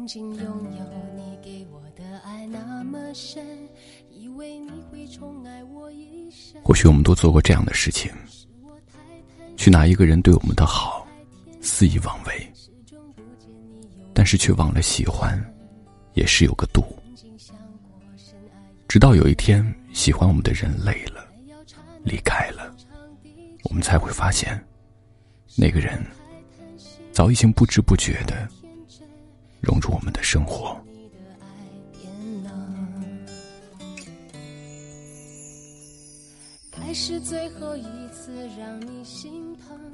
曾经拥有你给我的爱那么深，以为你会宠爱我一。或许我们都做过这样的事情，去拿一个人对我们的好肆意妄为，但是却忘了喜欢也是有个度。直到有一天，喜欢我们的人累了，离开了，我们才会发现，那个人早已经不知不觉的融入我们的生活。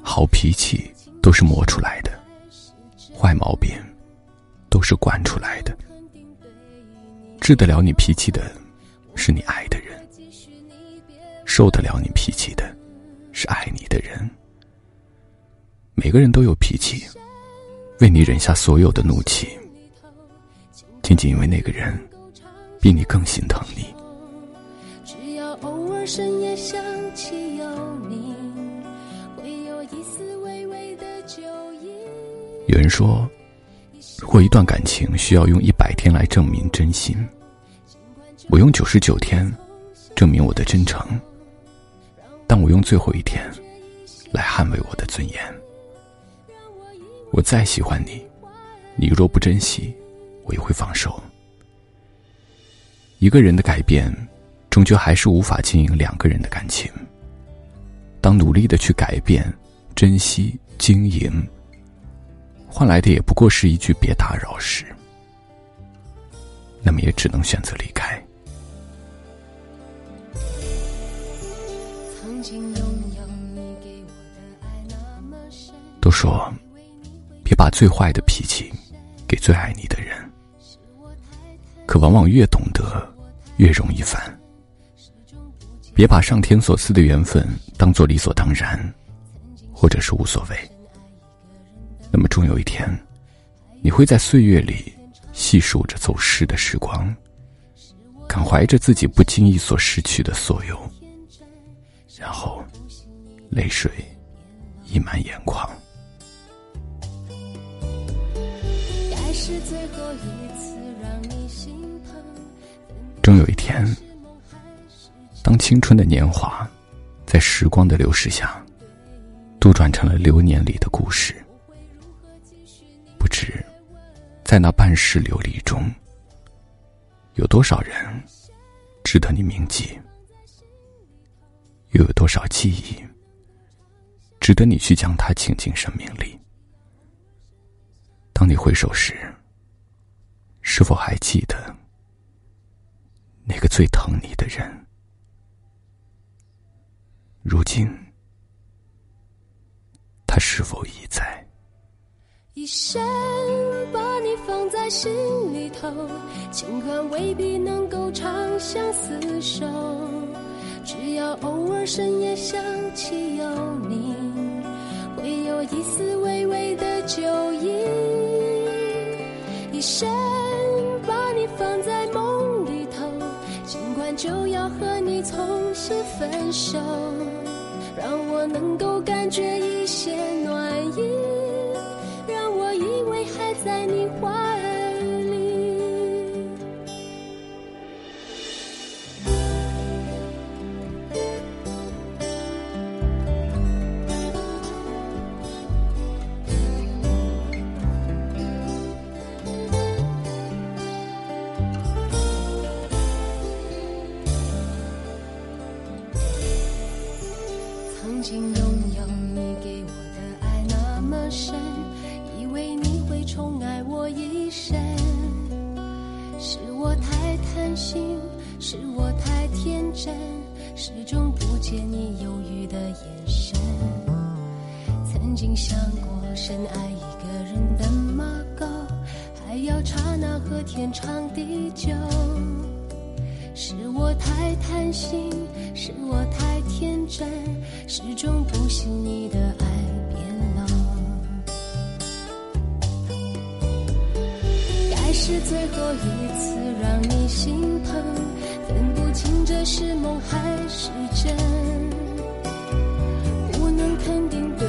好脾气都是磨出来的，坏毛病都是惯出来的。治得了你脾气的。是你爱的人，受得了你脾气的，是爱你的人。每个人都有脾气，为你忍下所有的怒气，仅仅因为那个人比你更心疼你。有人说，如果一段感情需要用一百天来证明真心。我用九十九天证明我的真诚，但我用最后一天来捍卫我的尊严。我再喜欢你，你若不珍惜，我也会放手。一个人的改变，终究还是无法经营两个人的感情。当努力的去改变、珍惜、经营，换来的也不过是一句“别打扰”时，那么也只能选择离开。都说，别把最坏的脾气给最爱你的人。可往往越懂得，越容易烦。别把上天所赐的缘分当做理所当然，或者是无所谓。那么终有一天，你会在岁月里细数着走失的时光，感怀着自己不经意所失去的所有，然后泪水溢满眼眶。是最后一次让你心疼终有一天，当青春的年华在时光的流逝下，杜转成了流年里的故事，不知在那半世流离中，有多少人值得你铭记，又有多少记忆值得你去将它请进生命里。当你回首时，是否还记得那个最疼你的人？如今，他是否已在？一生把你放在心里头，尽管未必能够长相厮守，只要偶尔深夜想起有你，会有一丝微微的酒意。一生就要和你从新分手，让我能够感觉一些暖意，让我以为还在你怀。曾经拥有你给我的爱那么深，以为你会宠爱我一生。是我太贪心，是我太天真，始终不见你犹豫的眼神。曾经想过深爱一个人的马狗，还要刹那和天长地久。是我太贪心，是我太天真，始终不信你的爱变老。该是最后一次让你心疼，分不清这是梦还是真。不能肯定对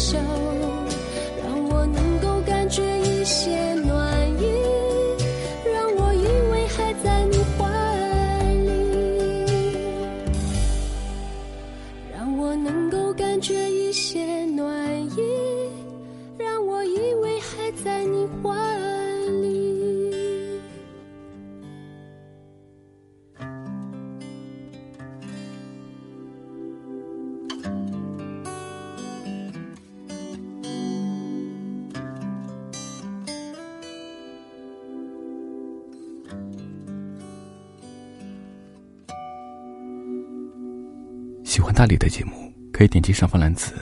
分喜欢大理的节目可以点击上方蓝字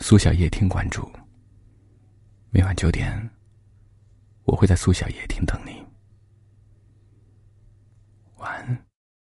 苏小叶听关注。每晚九点，我会在苏小叶听等你。晚安。